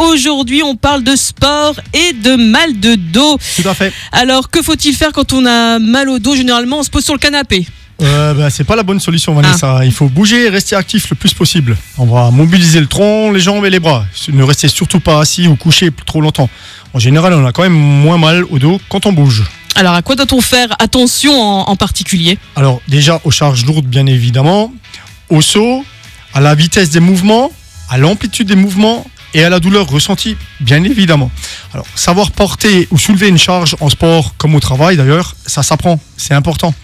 Aujourd'hui, on parle de sport et de mal de dos. Tout à fait. Alors, que faut-il faire quand on a mal au dos? Généralement, on se pose sur le canapé. Euh, bah, c'est pas la bonne solution, Vanessa. Il faut bouger et rester actif le plus possible. On va mobiliser le tronc, les jambes et les bras. Ne restez surtout pas assis ou couché trop longtemps. En général, on a quand même moins mal au dos quand on bouge. Alors, à quoi doit-on faire attention en, en particulier? Alors, déjà aux charges lourdes, bien évidemment, au saut, à la vitesse des mouvements, à l'amplitude des mouvements et à la douleur ressentie, bien évidemment. Alors, savoir porter ou soulever une charge en sport comme au travail d'ailleurs, ça s'apprend, c'est important.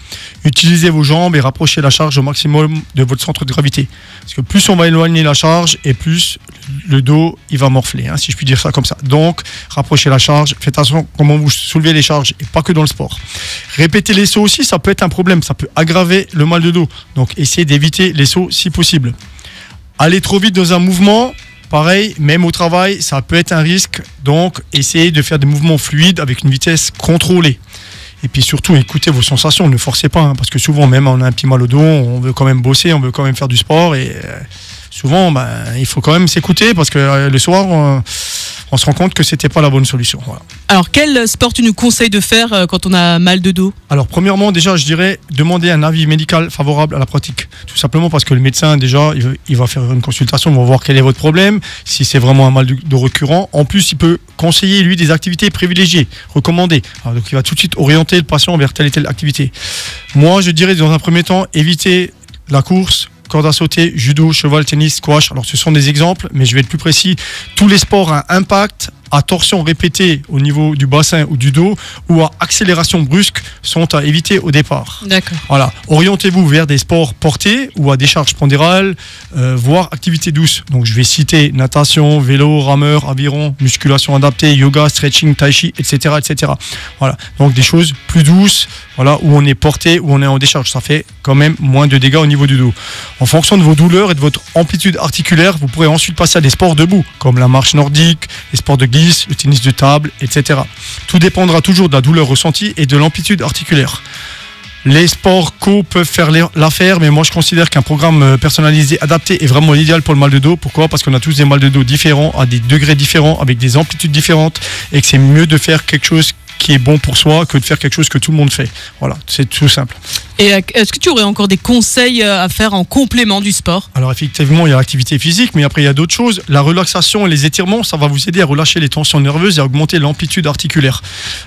Utilisez vos jambes et rapprochez la charge au maximum de votre centre de gravité. Parce que plus on va éloigner la charge et plus le dos il va morfler, hein, si je puis dire ça comme ça. Donc, rapprochez la charge, faites attention comment vous soulevez les charges et pas que dans le sport. Répéter les sauts aussi, ça peut être un problème, ça peut aggraver le mal de dos. Donc, essayez d'éviter les sauts si possible. Aller trop vite dans un mouvement, Pareil, même au travail, ça peut être un risque. Donc, essayez de faire des mouvements fluides avec une vitesse contrôlée. Et puis surtout, écoutez vos sensations, ne forcez pas, hein, parce que souvent, même on a un petit mal au dos, on veut quand même bosser, on veut quand même faire du sport, et euh, souvent, ben, il faut quand même s'écouter, parce que euh, le soir, on, se rend compte que c'était pas la bonne solution. Voilà. Alors, quel sport tu nous conseilles de faire euh, quand on a mal de dos? Alors, premièrement, déjà, je dirais demander un avis médical favorable à la pratique. Tout simplement parce que le médecin, déjà, il, va faire une consultation, il va voir quel est votre problème, si c'est vraiment un mal de, de récurrent. En plus, il peut conseiller, lui, des activités privilégiées, recommandées. Alors, donc, il va tout de suite orienter le patient vers telle et telle activité. Moi, je dirais, dans un premier temps, éviter la course, corde à sauter, judo, cheval, tennis, squash. Alors, ce sont des exemples, mais je vais être plus précis. Tous les sports à impact, à torsion répétée au niveau du bassin ou du dos, ou à accélération brusque, sont à éviter au départ. D'accord. Voilà, orientez-vous vers des sports portés ou à décharge pondérale, euh, voire activités douces. Donc je vais citer natation, vélo, rameur, aviron, musculation adaptée, yoga, stretching, tai chi, etc., etc. Voilà, donc des choses plus douces, voilà, où on est porté, où on est en décharge. Ça fait quand même moins de dégâts au niveau du dos. En fonction de vos douleurs et de votre amplitude articulaire, vous pourrez ensuite passer à des sports debout, comme la marche nordique, les sports de glisse, le tennis de table, etc. Tout dépendra toujours de la douleur ressentie et de l'amplitude articulaire. Les sports co peuvent faire l'affaire, mais moi je considère qu'un programme euh, personnalisé, adapté est vraiment l'idéal pour le mal de dos. Pourquoi? Parce qu'on a tous des mal de dos différents, à des degrés différents, avec des amplitudes différentes, et que c'est mieux de faire quelque chose qui est bon pour soi que de faire quelque chose que tout le monde fait. Voilà, c'est tout simple. Et euh, est-ce que tu aurais encore des conseils euh, à faire en complément du sport? Alors effectivement, il y a l'activité physique, mais après il y a d'autres choses. La relaxation et les étirements, ça va vous aider à relâcher les tensions nerveuses et à augmenter l'amplitude articulaire.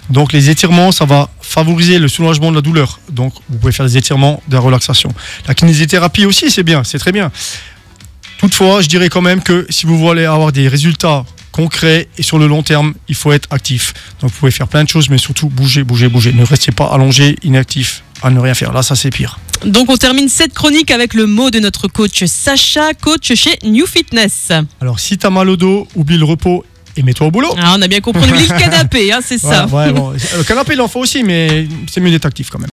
Donc les étirements, ça va favoriser le soulagement de la douleur. Donc vous pouvez faire des étirements, de la relaxation. La kinésithérapie aussi, c'est bien, c'est très bien. Toutefois, je dirais quand même que si vous voulez avoir des résultats concrets et sur le long terme, il faut être actif. Donc vous pouvez faire plein de choses, mais surtout bouger, bouger, bouger. Ne restez pas allongé, inactif, à ne rien faire. Là, ça c'est pire. Donc on termine cette chronique avec le mot de notre coach Sacha, coach chez New Fitness. Alors si tu as mal au dos, oublie le repos et mets-toi au boulot. Ah, on a bien compris, oublie le canapé, hein, c'est ça. Ouais, ouais, bon. Le canapé, il en faut aussi, mais c'est mieux d'être actif quand même.